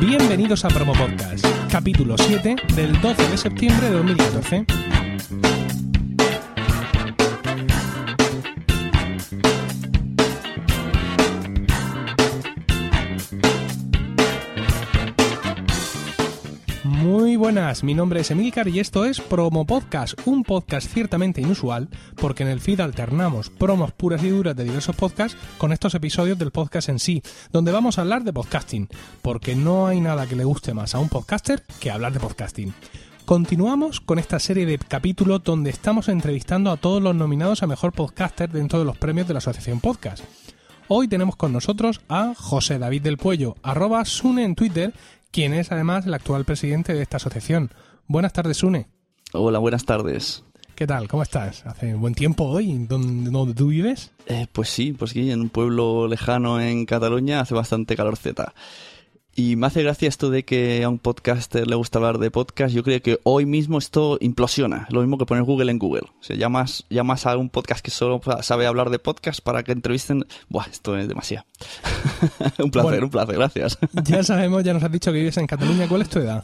Bienvenidos a Promo Podcast, capítulo 7 del 12 de septiembre de 2014. Buenas, mi nombre es Emilcar y esto es Promo Podcast, un podcast ciertamente inusual porque en el feed alternamos promos puras y duras de diversos podcasts con estos episodios del podcast en sí, donde vamos a hablar de podcasting, porque no hay nada que le guste más a un podcaster que hablar de podcasting. Continuamos con esta serie de capítulos donde estamos entrevistando a todos los nominados a Mejor Podcaster dentro de los premios de la Asociación Podcast. Hoy tenemos con nosotros a José David del Puello, arroba Sune en Twitter, quien es además el actual presidente de esta asociación. Buenas tardes, Sune. Hola, buenas tardes. ¿Qué tal? ¿Cómo estás? ¿Hace buen tiempo hoy? ¿Dónde, dónde tú vives? Eh, pues sí, pues sí, en un pueblo lejano en Cataluña hace bastante calor Z. Y me hace gracia esto de que a un podcaster le gusta hablar de podcast. Yo creo que hoy mismo esto implosiona. Lo mismo que poner Google en Google. O sea, llamas, llamas a un podcast que solo sabe hablar de podcast para que entrevisten. Buah, esto es demasiado. un placer, Bueno. un placer, gracias. Ya sabemos, ya nos has dicho que vives en Cataluña. ¿Cuál es tu edad?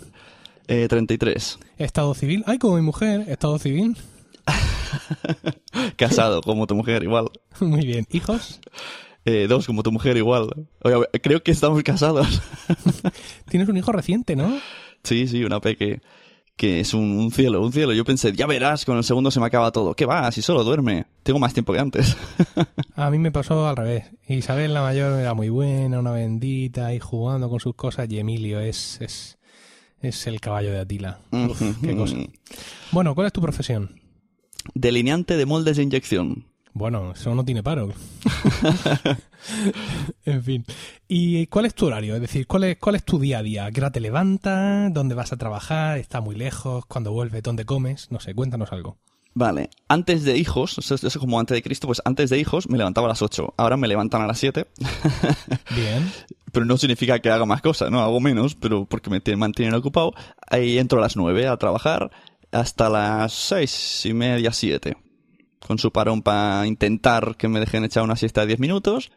Eh, 33. ¿Estado civil? Ay, como mi mujer, estado civil. Casado, como tu mujer, igual. Muy bien. ¿Hijos? Eh, dos, como tu mujer, igual. Oye, creo que estamos casados. Tienes un hijo reciente, ¿no? Sí, sí, una peque que es un, un cielo, un cielo. Yo pensé, ya verás, con el segundo se me acaba todo. ¿Qué va? Si solo duerme. Tengo más tiempo que antes. A mí me pasó al revés. Isabel la mayor era muy buena, una bendita, y jugando con sus cosas, y Emilio es, es, es el caballo de Atila. Uf, qué cosa. Bueno, ¿cuál es tu profesión? Delineante de moldes de inyección. Bueno, eso no tiene paro. en fin. ¿Y cuál es tu horario? Es decir, ¿cuál es, cuál es tu día a día? ¿A qué hora te levantas? ¿Dónde vas a trabajar? ¿Está muy lejos? ¿Cuándo vuelves? ¿Dónde comes? No sé, cuéntanos algo. Vale, antes de hijos, eso es como antes de Cristo, pues antes de hijos me levantaba a las 8. Ahora me levantan a las 7. Bien. pero no significa que haga más cosas, ¿no? Hago menos, pero porque me mantienen ocupado. Ahí entro a las 9 a trabajar hasta las seis y media, 7. Con su parón para intentar que me dejen echar una siesta de 10 minutos,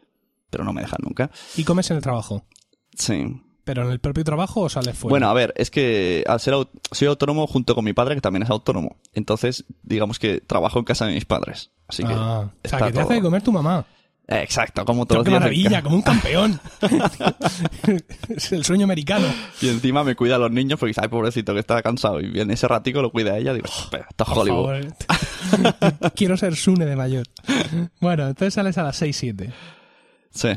pero no me dejan nunca. ¿Y comes en el trabajo? Sí. ¿Pero en el propio trabajo o sales fuera? Bueno, a ver, es que al ser au- soy autónomo junto con mi padre, que también es autónomo. Entonces, digamos que trabajo en casa de mis padres. Así que. Ah, o sea, está que te hace de comer tu mamá. Eh, Exacto, como todos ¡Qué los días. en maravilla! Como un campeón. es el sueño americano. Y encima me cuida a los niños porque dice, ay, pobrecito, que está cansado. Y viene ese ratico, lo cuida ella. Digo, espera, esto es Por Hollywood. Quiero ser Sune de mayor. Bueno, entonces sales a las 6-7. Sí.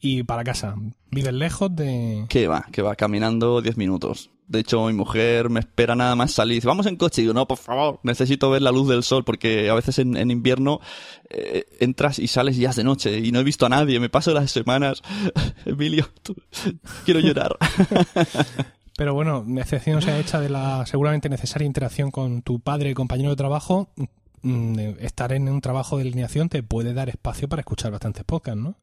Y para casa. ¿Vives lejos de...? Que va, que va caminando 10 minutos. De hecho, mi mujer me espera nada más salir. Dice, vamos en coche. Y digo, no, por favor, necesito ver la luz del sol porque a veces en, en invierno eh, entras y sales y ya es de noche y no he visto a nadie. Me paso las semanas. Emilio, tú- quiero llorar. Pero bueno, excepción se ha hecha de la seguramente necesaria interacción con tu padre y compañero de trabajo. mm, Estar en un trabajo de alineación te puede dar espacio para escuchar bastantes podcasts, ¿no?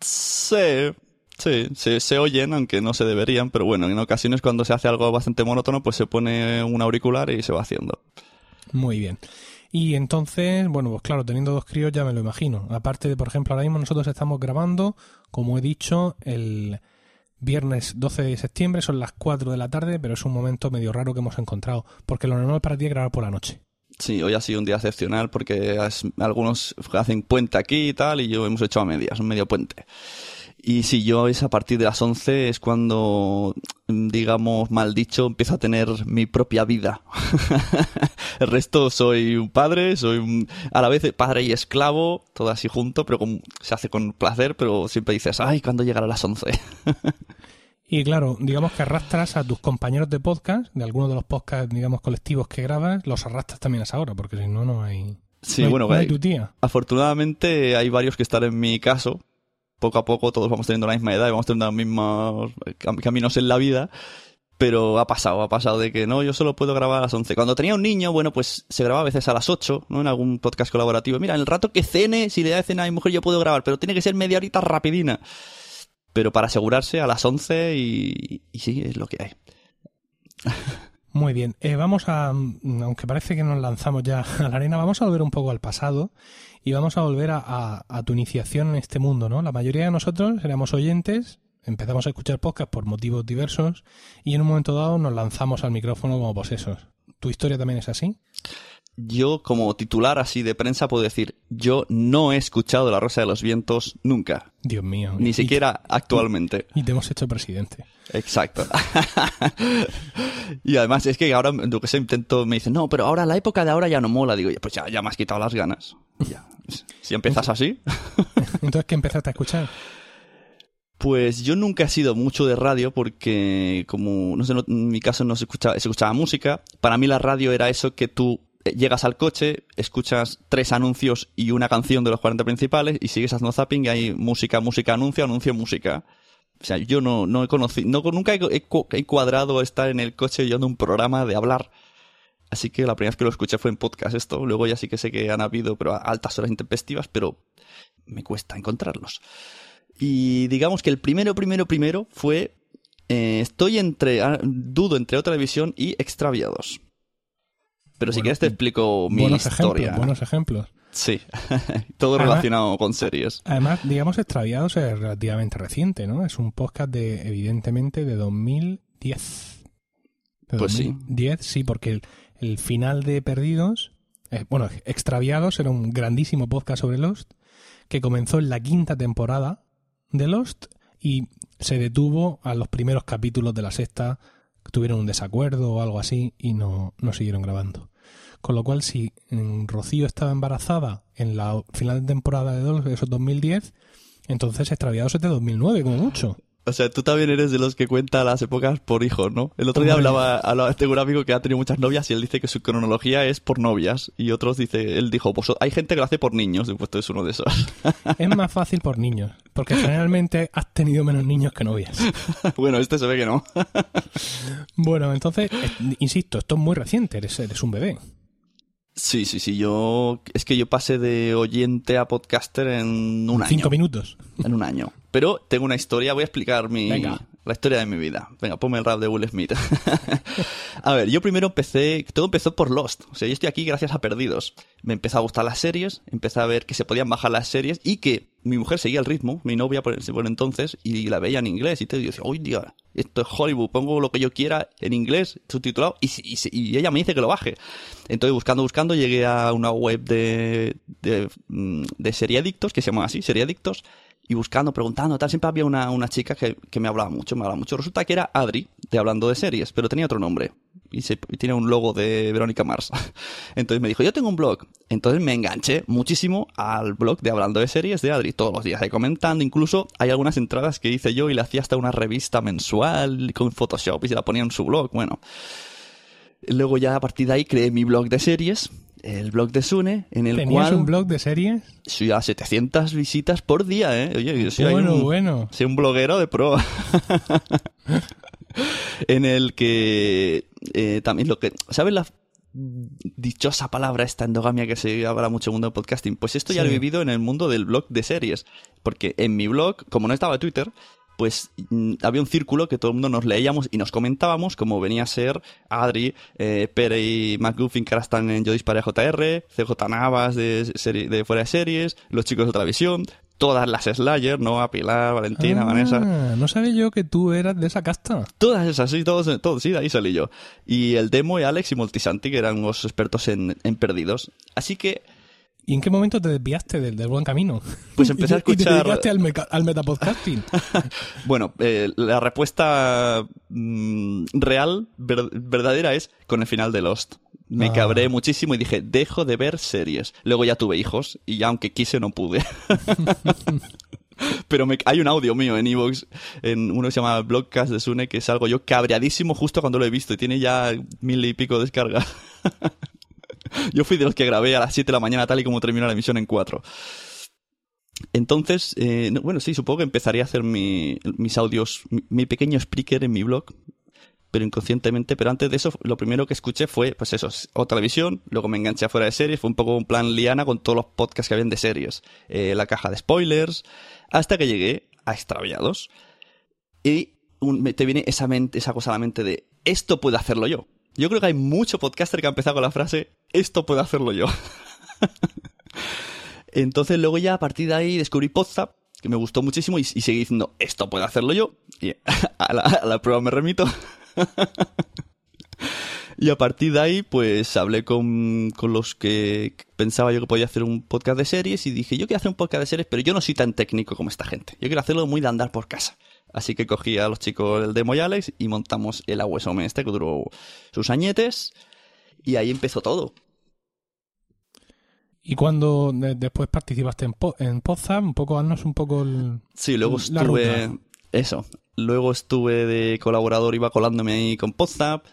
Sí, sí, se, se oyen, aunque no se deberían, pero bueno, en ocasiones cuando se hace algo bastante monótono, pues se pone un auricular y se va haciendo. Muy bien. Y entonces, bueno, pues claro, teniendo dos críos ya me lo imagino. Aparte de, por ejemplo, ahora mismo nosotros estamos grabando, como he dicho, el viernes 12 de septiembre, son las 4 de la tarde, pero es un momento medio raro que hemos encontrado, porque lo normal para ti es grabar por la noche. Sí, hoy ha sido un día excepcional porque algunos hacen puente aquí y tal, y yo hemos hecho a medias, un medio puente. Y si yo es a partir de las 11 es cuando, digamos, mal dicho, empiezo a tener mi propia vida. El resto soy un padre, soy un, a la vez padre y esclavo, todo así junto, pero con- se hace con placer, pero siempre dices, ay, ¿cuándo llegará las 11? Y claro, digamos que arrastras a tus compañeros de podcast, de algunos de los podcasts, digamos, colectivos que grabas, los arrastras también a esa hora, porque si no, no hay... Sí, no hay- bueno, no hay tu tía. Afortunadamente hay varios que están en mi caso. Poco a poco todos vamos teniendo la misma edad y vamos teniendo los mismos cam- caminos en la vida. Pero ha pasado, ha pasado de que no, yo solo puedo grabar a las 11. Cuando tenía un niño, bueno, pues se grababa a veces a las 8, ¿no? En algún podcast colaborativo. Mira, en el rato que cene, si le da de cena a mi mujer, yo puedo grabar, pero tiene que ser media horita rapidina. Pero para asegurarse a las 11 y, y sí, es lo que hay. Muy bien, eh, vamos a, mm, aunque parece que nos lanzamos ya a la arena, vamos a volver un poco al pasado y vamos a volver a, a- tu iniciación en este mundo, ¿no? La mayoría de nosotros éramos oyentes, empezamos a escuchar podcast por motivos diversos y en un momento dado nos lanzamos al micrófono como posesos. ¿Tu historia también es así? Yo, como titular así de prensa, puedo decir, yo no he escuchado La Rosa de los Vientos nunca. Dios mío. Ni siquiera actualmente. Y te hemos hecho presidente. Exacto. y además es que ahora, lo que sé, intento, me dicen, no, pero ahora la época de ahora ya no mola. Digo, pues ya, ya me has quitado las ganas. Ya. Si empiezas así. Entonces, ¿qué empezaste a escuchar? Pues yo nunca he sido mucho de radio porque, como, no sé, no- en mi caso no se escuchaba, se escuchaba música. Para mí la radio era eso que tú llegas al coche, escuchas tres anuncios y una canción de los 40 principales y sigues haciendo zapping y hay música, música, anuncio, anuncio, música. O sea, yo no, no he conocido, no, nunca he, he cu- he cuadrado estar en el coche oyendo un programa de hablar. Así que la primera vez que lo escuché fue en podcast esto. Luego ya sí que sé que han habido, pero altas horas intempestivas, pero me cuesta encontrarlos. Y digamos que el primero, primero, primero fue. eh, estoy entre. ah, dudo entre otra división y extraviados. Pero si Bueno, quieres te explico mi buenos historia. ejemplos, buenos ejemplos. Sí, todo Además- relacionado con series. Además, digamos, Extraviados es relativamente reciente, ¿no? Es un podcast de, evidentemente, de 2010. De Pues sí. 2010, sí, porque el, el final de Perdidos, eh, bueno, Extraviados era un grandísimo podcast sobre Lost que comenzó en la quinta temporada de Lost y se detuvo a los primeros capítulos de la sexta, tuvieron un desacuerdo o algo así y no, no siguieron grabando. Con lo cual, si mm, Rocío estaba embarazada en la final de temporada de eso es 2010, entonces Extraviados es de 2009, como mucho. O sea, tú también eres de los que cuenta las épocas por hijos, ¿no? El otro día hablaba, hablaba tengo un amigo que ha tenido muchas novias y él dice que su cronología es por novias. Y otros dice, él dijo, pues hay gente que lo hace por niños, y pues tú eres uno de esos. Es más fácil por niños, porque generalmente has tenido menos niños que novias. bueno, este se ve que no. Bueno, entonces, eh, insisto, esto es muy reciente, eres, eres un bebé. Sí, sí, sí, yo... Es que yo pasé de oyente a podcaster en un año. Cinco minutos. En un año. Pero tengo una historia, voy a explicar mi, Venga. La historia de mi vida. Venga, ponme el rap de Will Smith. a ver, yo primero empecé, todo empezó por Lost. O sea, yo estoy aquí gracias a Perdidos. Me empezó a gustar las series, empecé a ver que se podían bajar las series y que mi mujer seguía el ritmo, mi novia por, por entonces, y la veía en inglés. Y te decía, uy, Dios, esto es Hollywood, pongo lo que yo quiera en inglés, subtitulado, y, y, y ella me dice que lo baje. Entonces, buscando, buscando, llegué a una web de, de, mm, de seriadictos, que se llama así, seriadictos, y buscando, preguntando, tal, siempre había una, una chica que, que me hablaba mucho, me hablaba mucho. Resulta que era Adri, de hablando de series, pero tenía otro nombre. Y, se, y tiene un logo de Verónica Mars. Entonces me dijo, yo tengo un blog. Entonces me enganché muchísimo al blog de hablando de series de Adri. Todos los días ahí comentando. Incluso hay algunas entradas que hice yo y le hacía hasta una revista mensual con Photoshop y se la ponía en su blog. Bueno. Luego ya a partir de ahí creé mi blog de series, el blog de Sune, en el ¿Tenías cual un blog de series? soy a 700 visitas por día, ¿eh? Oye, yo soy Bueno, un, bueno. soy un bloguero de pro. en el que eh, también lo que... ¿Sabes la dichosa palabra esta endogamia que se habla mucho en el mundo del podcasting? Pues esto ya Sí. lo he vivido en el mundo del blog de series. Porque en mi blog, como no estaba Twitter, pues mm, había un círculo que todo el mundo nos leíamos y nos comentábamos, como venía a ser Adri, eh, Pere y McGuffin, que ahora están en Yo Disparé a JR, CJ Navas de, serie- de Fuera de Series, los chicos de otra visión, todas las Slayer, Noah, Pilar, Valentina, Ah, Vanessa. No sabía yo que tú eras de esa casta. Todas esas, sí, todos, todos, sí, de ahí salí yo. Y el Demo y Alex y Multisanti, que eran los expertos en, en perdidos. Así que, ¿Y en qué momento te desviaste del, del buen camino? Pues empecé a te- Y te escuchar- dedicaste al, meca- al metapodcasting. bueno, eh, la respuesta mm, real, ver- verdadera es con el final de Lost. Me Ah. cabré muchísimo y dije, dejo de ver series. Luego ya tuve hijos y ya aunque quise no pude. Pero me- hay un audio mío en Evox, en uno que se llama Blogcast de Sune, que es algo yo cabreadísimo justo cuando lo he visto y tiene ya mil y pico descargas. yo fui de los que grabé a las 7 de la mañana tal y como terminó la emisión en 4. Entonces, eh, no, bueno, sí, supongo que empezaría a hacer mi- mis audios, mi, pequeño speaker en mi blog, pero inconscientemente. Pero antes de eso, lo primero que escuché fue, pues eso, o televisión, luego me enganché afuera de series, fue un poco un plan liana con todos los podcasts que habían de series, eh, la caja de spoilers, hasta que llegué a Extraviados. Y un- te viene esa, mente, esa cosa a la mente de, esto puedo hacerlo yo. Yo creo que hay mucho podcaster que ha empezado con la frase, esto puedo hacerlo yo. Entonces luego ya a partir de ahí descubrí Podzap, que me gustó muchísimo y, seguí diciendo, esto puedo hacerlo yo. Y a la, a la prueba me remito. y a partir de ahí, pues hablé con, con los que pensaba yo que podía hacer un podcast de series y dije, yo quiero hacer un podcast de series, pero yo no soy tan técnico como esta gente. Yo quiero hacerlo muy de andar por casa. Así que cogí a los chicos del de Moyales y montamos el Aguesome este que duró sus añetes y ahí empezó todo. Y cuando de- después participaste en, po en Podzap, un poco, haznos un poco el... Sí, luego estuve. ruta. Eso. Luego estuve de colaborador, iba colándome ahí con Podzap.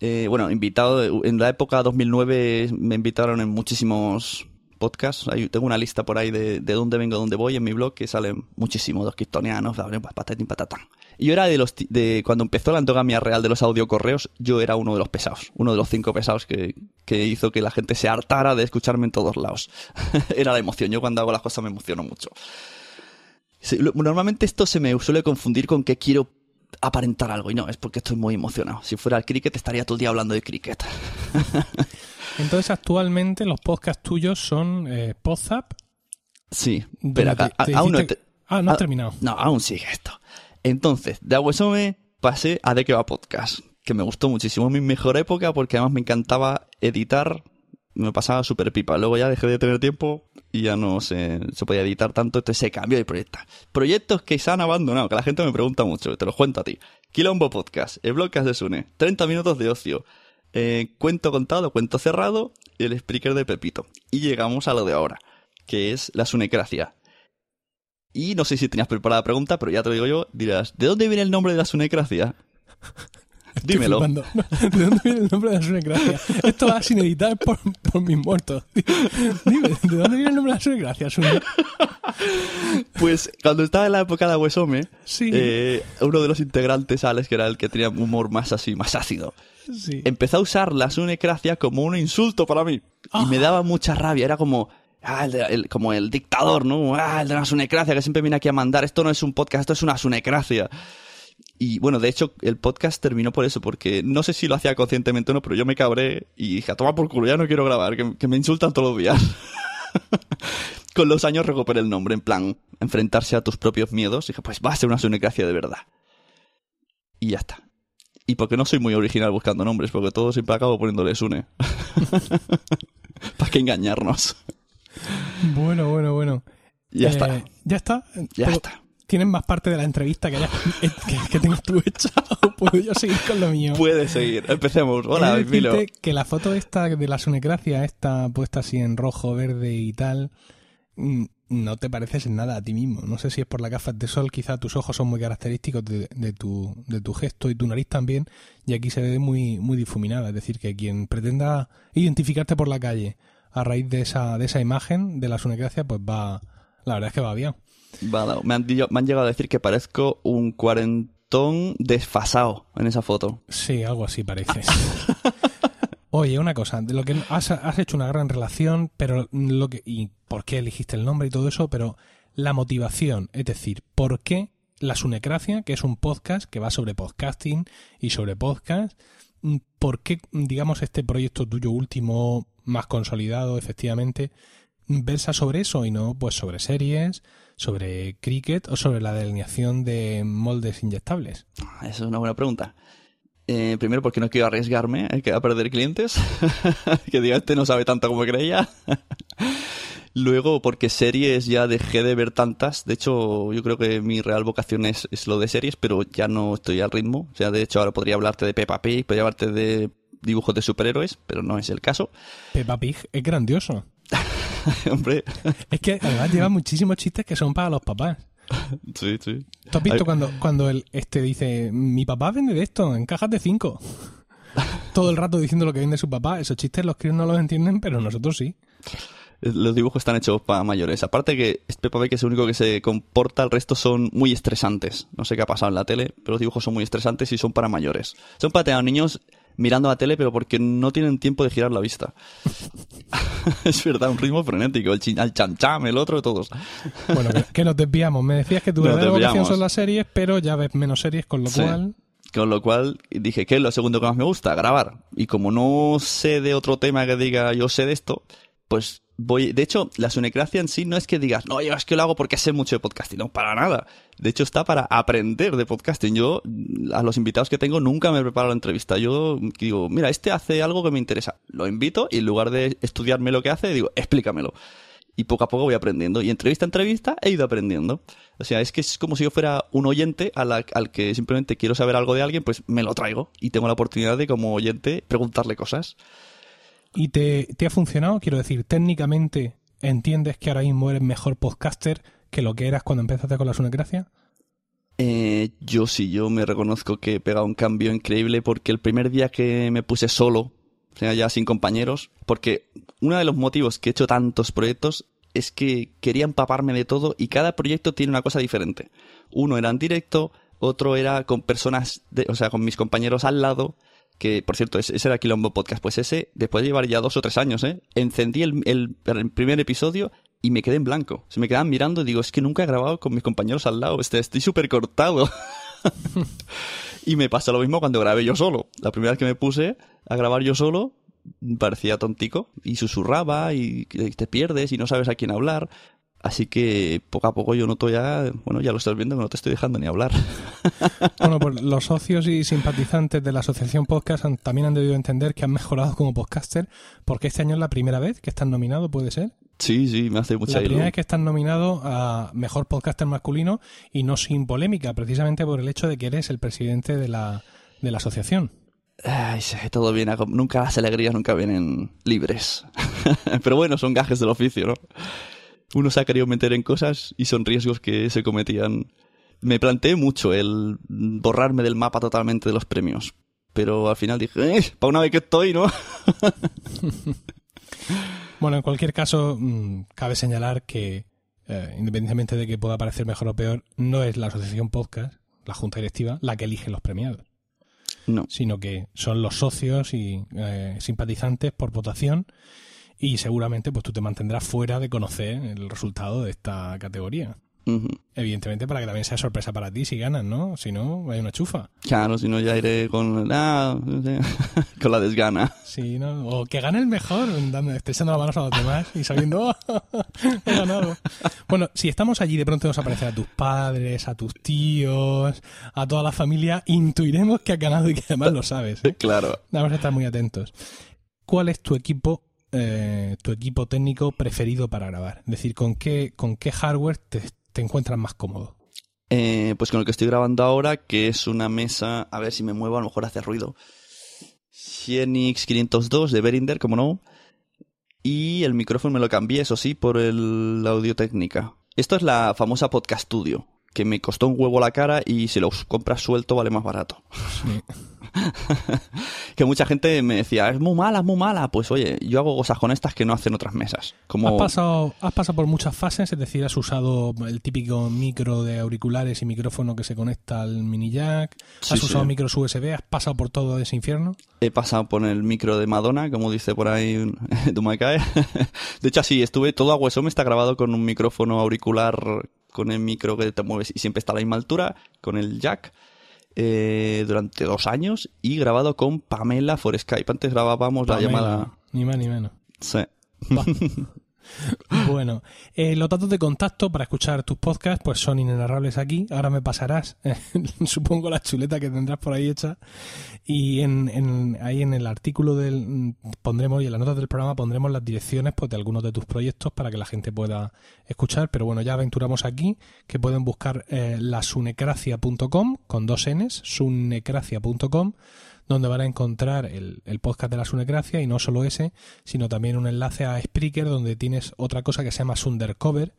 Eh, bueno, invitado. En la época 2009 me invitaron en muchísimos podcasts. Ahí tengo una lista por ahí de, de dónde vengo, dónde voy en mi blog, que salen muchísimos, dos quistonianos, patatín, patatán. Y yo era de los. de Cuando empezó la endogamia real de los audiocorreos, yo era uno de los pesados. Uno de los cinco pesados que, que hizo que la gente se hartara de escucharme en todos lados. era la emoción. Yo cuando hago las cosas me emociono mucho. Normalmente esto se me suele confundir con que quiero aparentar algo y no, es porque estoy muy emocionado. Si fuera el cricket estaría todo el día hablando de cricket. Entonces, actualmente los podcasts tuyos son eh, Podzap. Sí, pero acá, te- te a- aún no, he Ah, no has terminado. No, aún sigue esto. Entonces, de Aguesome pasé a De que va podcast, que me gustó muchísimo. Mi mejor época porque además me encantaba editar, me pasaba súper pipa. Luego ya dejé de tener tiempo y ya no se, se podía editar tanto, entonces se cambió de proyecto. Proyectos que se han abandonado, que la gente me pregunta mucho, te los cuento a ti. Quilombo Podcast, el Blogcast de Sune, 30 minutos de ocio, eh, cuento contado, cuento cerrado el speaker de Pepito. Y llegamos a lo de ahora, que es la Sunecracia. Y no sé si tenías preparada la pregunta, pero ya te lo digo yo, dirás, ¿de dónde viene el nombre de la Sunecracia? Estoy Dímelo. flipando. ¿De dónde viene el nombre de la Sunecracia? Esto va sin editar por, por mis muertos. Dime, ¿de dónde viene el nombre de la Sunecracia? Sune? Pues cuando estaba en la época de Aguesome, Sí. eh, uno de los integrantes, Alex, que era el que tenía un humor más así, más ácido, Sí. empezó a usar la sunecracia como un insulto para mí. Ah. Y me daba mucha rabia. Era como, ah, el el- como el dictador, ¿no? Ah, el de la sunecracia que siempre viene aquí a mandar. Esto no es un podcast, esto es una sunecracia. Y bueno, de hecho, el podcast terminó por eso, porque no sé si lo hacía conscientemente o no, pero yo me cabré y dije, a tomar por culo, ya no quiero grabar, que, que me insultan todos los días. Con los años recuperé el nombre, en plan, enfrentarse a tus propios miedos. Dije, pues va a ser una sunecracia de verdad. Y ya está. Y porque no soy muy original buscando nombres, porque todo siempre acabo poniéndole Sune. Para que engañarnos. Bueno, bueno, bueno. Ya Eh, está. Ya está. Ya Pero, está. ¿Tienes más parte de la entrevista que, hayas- que, que tengas tú hecha? ¿O puedo yo seguir con lo mío? Puede seguir. Empecemos. Hola, decirte que la foto esta de la sunecracia, esta puesta así en rojo, verde y tal, mm, no te pareces en nada a ti mismo. No sé si es por las gafas de sol, quizá tus ojos son muy característicos de, de tu, de tu gesto y tu nariz también, y aquí se ve muy, muy difuminada. Es decir, que quien pretenda identificarte por la calle a raíz de esa, de esa imagen de la sunecracia, pues va, la verdad es que va bien. Vale, me, han, me han llegado a decir que parezco un cuarentón desfasado en esa foto. Sí, algo así pareces. Oye, una cosa, de lo que has, has hecho una gran relación, pero lo que y por qué elegiste el nombre y todo eso, pero la motivación, es decir, ¿por qué la Sunecracia, que es un podcast que va sobre podcasting y sobre podcast, por qué, digamos, este proyecto tuyo último, más consolidado, efectivamente, versa sobre eso y no pues sobre series, sobre cricket o sobre la delineación de moldes inyectables? Esa es una buena pregunta. Eh, primero, porque no quiero arriesgarme a perder clientes. que diga, este no sabe tanto como creía. Luego, porque series ya dejé de ver tantas. De hecho, yo creo que mi real vocación es, es lo de series, pero ya no estoy al ritmo. O sea, de hecho, ahora podría hablarte de Peppa Pig, podría hablarte de dibujos de superhéroes, pero no es el caso. Peppa Pig es grandioso. Hombre, Es que además lleva muchísimos chistes que son para los papás. sí, sí. ¿Tú has visto Ay. cuando, cuando el, este dice, mi papá vende de esto en cajas de cinco? Todo el rato diciendo lo que vende su papá. Esos chistes los críos no los entienden, pero nosotros sí. Los dibujos están hechos para mayores. Aparte que este Peppa Pig es el único que se comporta, el resto son muy estresantes. No sé qué ha pasado en la tele, pero los dibujos son muy estresantes y son para mayores. Son para tener a niños mirando la tele, pero porque no tienen tiempo de girar la vista. es verdad, un ritmo frenético. El, chin, el cham cham, el otro, todos. Bueno, que, nos desviamos. Me decías que tu verdadera vocación son las series, pero ya ves menos series, con lo Sí. cual... Con lo cual dije, ¿qué es lo segundo que más me gusta? Grabar. Y como no sé de otro tema que diga yo sé de esto, pues voy. De hecho, la sunecracia en sí no es que digas, no, yo es que lo hago porque sé mucho de podcasting. No, para nada. De hecho, está para aprender de podcasting. Yo, a los invitados que tengo, nunca me preparo la entrevista. Yo digo, mira, este hace algo que me interesa. Lo invito y en lugar de estudiarme lo que hace, digo, explícamelo. Y poco a poco voy aprendiendo. Y entrevista a entrevista he ido aprendiendo. O sea, es que es como si yo fuera un oyente al que simplemente quiero saber algo de alguien, pues me lo traigo. Y tengo la oportunidad de, como oyente, preguntarle cosas. ¿Y te, te ha funcionado? Quiero decir, técnicamente, ¿entiendes que ahora mismo eres mejor podcaster que lo que eras cuando empezaste con la Sunecracia? Eh, yo sí, yo me reconozco que he pegado un cambio increíble porque el primer día que me puse solo, o sea, ya sin compañeros, porque uno de los motivos que he hecho tantos proyectos es que quería empaparme de todo y cada proyecto tiene una cosa diferente. Uno era en directo, otro era con personas, de, o sea, con mis compañeros al lado, que por cierto, ese, era Quilombo Podcast, pues ese, después de llevar ya dos o tres años, ¿eh? encendí el, el, primer episodio y me quedé en blanco. Se me quedaban mirando y digo, es que nunca he grabado con mis compañeros al lado, este, estoy súper cortado. y me pasa lo mismo cuando grabé yo solo. La primera vez que me puse a grabar yo solo, parecía tontico y susurraba y te pierdes y no sabes a quién hablar. Así que poco a poco yo noto ya, bueno, ya lo estás viendo que no te estoy dejando ni hablar. Bueno, pues los socios y simpatizantes de la asociación podcast también han debido entender que han mejorado como podcaster, porque este año es la primera vez que están nominados, ¿puede ser? Sí, sí, me hace mucha La primera vez que están nominados a mejor podcaster masculino y no sin polémica, precisamente por el hecho de que eres el presidente de la, de la asociación. Ay, todo viene, nunca las alegrías nunca vienen libres. Pero bueno, son gajes del oficio, ¿no? Uno se ha querido meter en cosas y son riesgos que se cometían. Me planteé mucho el borrarme del mapa totalmente de los premios, pero al final dije, eh, para una vez que estoy, ¿no? bueno, en cualquier caso, mm, cabe señalar que, eh, independientemente de que pueda parecer mejor o peor, no es la asociación podcast, la junta directiva, la que elige los premiados. No. Sino que son los socios y eh, simpatizantes por votación y seguramente pues tú te mantendrás fuera de conocer el resultado de esta categoría. Evidentemente para que también sea sorpresa para ti si ganas, ¿no? Si no, hay una chufa. Claro, si no ya iré con, ah, con la desgana. Sí, ¿no? O que gane el mejor, dando, echando las manos a los demás y sabiendo, oh, he ganado. Bueno, si estamos allí, de pronto nos aparecer a tus padres, a tus tíos, a toda la familia, intuiremos que has ganado y que además lo sabes. ¿eh? Claro. Vamos a estar muy atentos. ¿Cuál es tu equipo eh, tu equipo técnico preferido para grabar? Es decir, ¿con qué, con qué hardware te, encuentras más cómodo? Eh, pues con el que estoy grabando ahora, que es una mesa, a ver si me muevo, a lo mejor hace ruido. Xienix 502 de Behringer, como no. Y el micrófono me lo cambié, eso sí, por el Audio Técnica. Esto es la famosa Podcast Studio, que me costó un huevo la cara y si lo compras suelto vale más barato. Sí. que mucha gente me decía, es muy mala, es muy mala. Pues oye, yo hago cosas con estas que no hacen otras mesas. Como... ¿Has, pasado, has pasado por muchas fases, es decir, has usado el típico micro de auriculares y micrófono que se conecta al mini jack, has usado micros USB, has pasado por todo ese infierno. He pasado por el micro de Madonna, como dice por ahí Dumakae. de hecho, así, estuve todo a hueso, me está grabado con un micrófono auricular con el micro que te mueves y siempre está a la misma altura, con el jack eh, durante dos años y grabado con Pamela por Skype. Antes grabábamos la llamada. Ni más ni menos. Sí. bueno, eh, los datos de contacto para escuchar tus podcasts pues son inenarrables aquí. Ahora me pasarás, supongo, la chuleta que tendrás por ahí hecha. Y en, ahí en el artículo del pondremos y en las notas del programa pondremos las direcciones pues, de algunos de tus proyectos para que la gente pueda escuchar. Pero bueno, ya aventuramos aquí que pueden buscar eh, lasunecracia.com con dos Ns, sunecracia.com donde van a encontrar el, podcast de la Sunecracia y no solo ese, sino también un enlace a Spreaker donde tienes otra cosa que se llama Sundercover,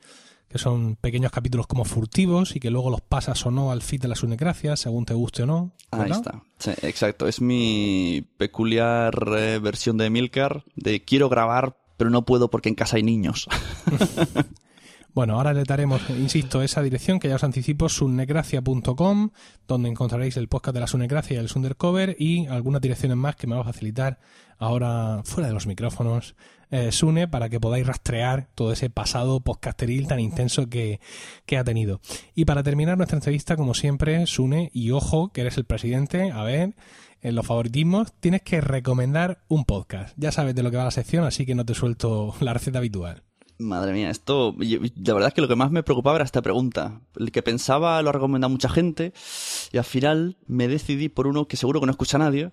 que son pequeños capítulos como furtivos y que luego los pasas o no al feed de la Sunecracia, según te guste o no. Ahí está. exacto. Es mi peculiar eh, versión de Milcar de quiero grabar, pero no puedo porque en casa hay niños. Bueno, ahora le daremos, insisto, esa dirección que ya os anticipo, sunnegracia.com, donde encontraréis el podcast de la Sunnegracia y el Sundercover y algunas direcciones más que me va a facilitar ahora fuera de los micrófonos eh, Sune para que podáis rastrear todo ese pasado podcasteril tan intenso que, que ha tenido. Y para terminar nuestra entrevista, como siempre, Sune, y ojo, que eres el presidente, a ver, en los favoritismos, tienes que recomendar un podcast. Ya sabes de lo que va la sección, así que no te suelto la receta habitual. Madre mía, esto, la verdad es que lo que más me preocupaba era esta pregunta. El que pensaba lo ha recomendado mucha gente y al final me decidí por uno que seguro que no escucha nadie,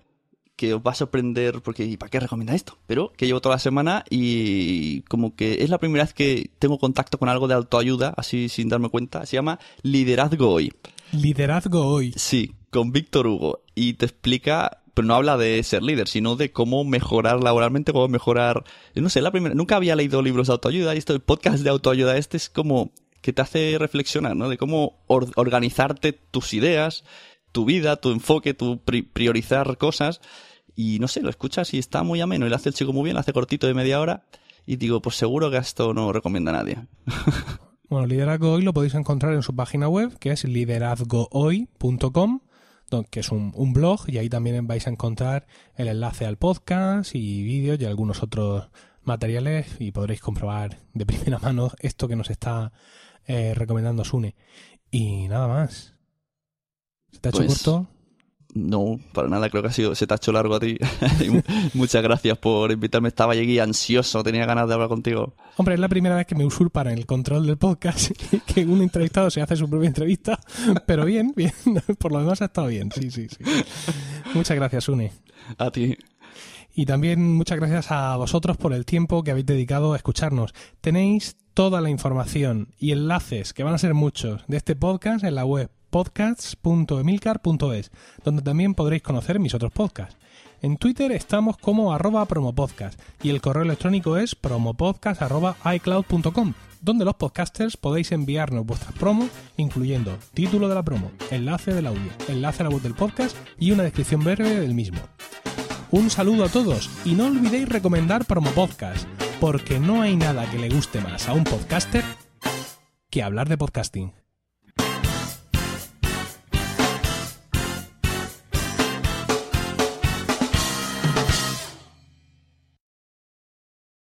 que os va a sorprender porque ¿y para qué recomienda esto? Pero que llevo toda la semana y como que es la primera vez que tengo contacto con algo de autoayuda, así sin darme cuenta. Se llama Liderazgo Hoy. Liderazgo Hoy. Sí, con Víctor Hugo. Y te explica pero no habla de ser líder, sino de cómo mejorar laboralmente, cómo mejorar, no sé, la primera, nunca había leído libros de autoayuda y esto, el podcast de autoayuda este es como que te hace reflexionar, ¿no? De cómo organizarte tus ideas, tu vida, tu enfoque, tu priorizar cosas y no sé, lo escuchas y está muy ameno y lo hace el chico muy bien, lo hace cortito de media hora y digo, pues seguro que esto no recomienda a nadie. bueno, Liderazgo Hoy lo podéis encontrar en su página web, que es liderazgohoy.com que es un, blog y ahí también vais a encontrar el enlace al podcast y vídeos y algunos otros materiales y podréis comprobar de primera mano esto que nos está eh, recomendando Sune. Y nada más. ¿Se te ha hecho pues corto? No, para nada, creo que ha sido, se te ha hecho largo a ti. Muchas gracias por invitarme. Estaba allí ansioso, tenía ganas de hablar contigo. Hombre, es la primera vez que me usurpan el control del podcast, que un entrevistado se hace su propia entrevista, pero bien, bien, por lo demás ha estado bien, sí, sí, sí. Muchas gracias, Une. A ti. Y también muchas gracias a vosotros por el tiempo que habéis dedicado a escucharnos. Tenéis toda la información y enlaces, que van a ser muchos, de este podcast en la web podcasts.emilcar.es, donde también podréis conocer mis otros podcasts. En Twitter estamos como arroba promopodcast y el correo electrónico es promopodcast.icloud.com, donde los podcasters podéis enviarnos vuestras promos, incluyendo título de la promo, enlace del audio, enlace a la web del podcast y una descripción breve del mismo. Un saludo a todos y no olvidéis recomendar Promopodcast, porque no hay nada que le guste más a un podcaster que hablar de podcasting.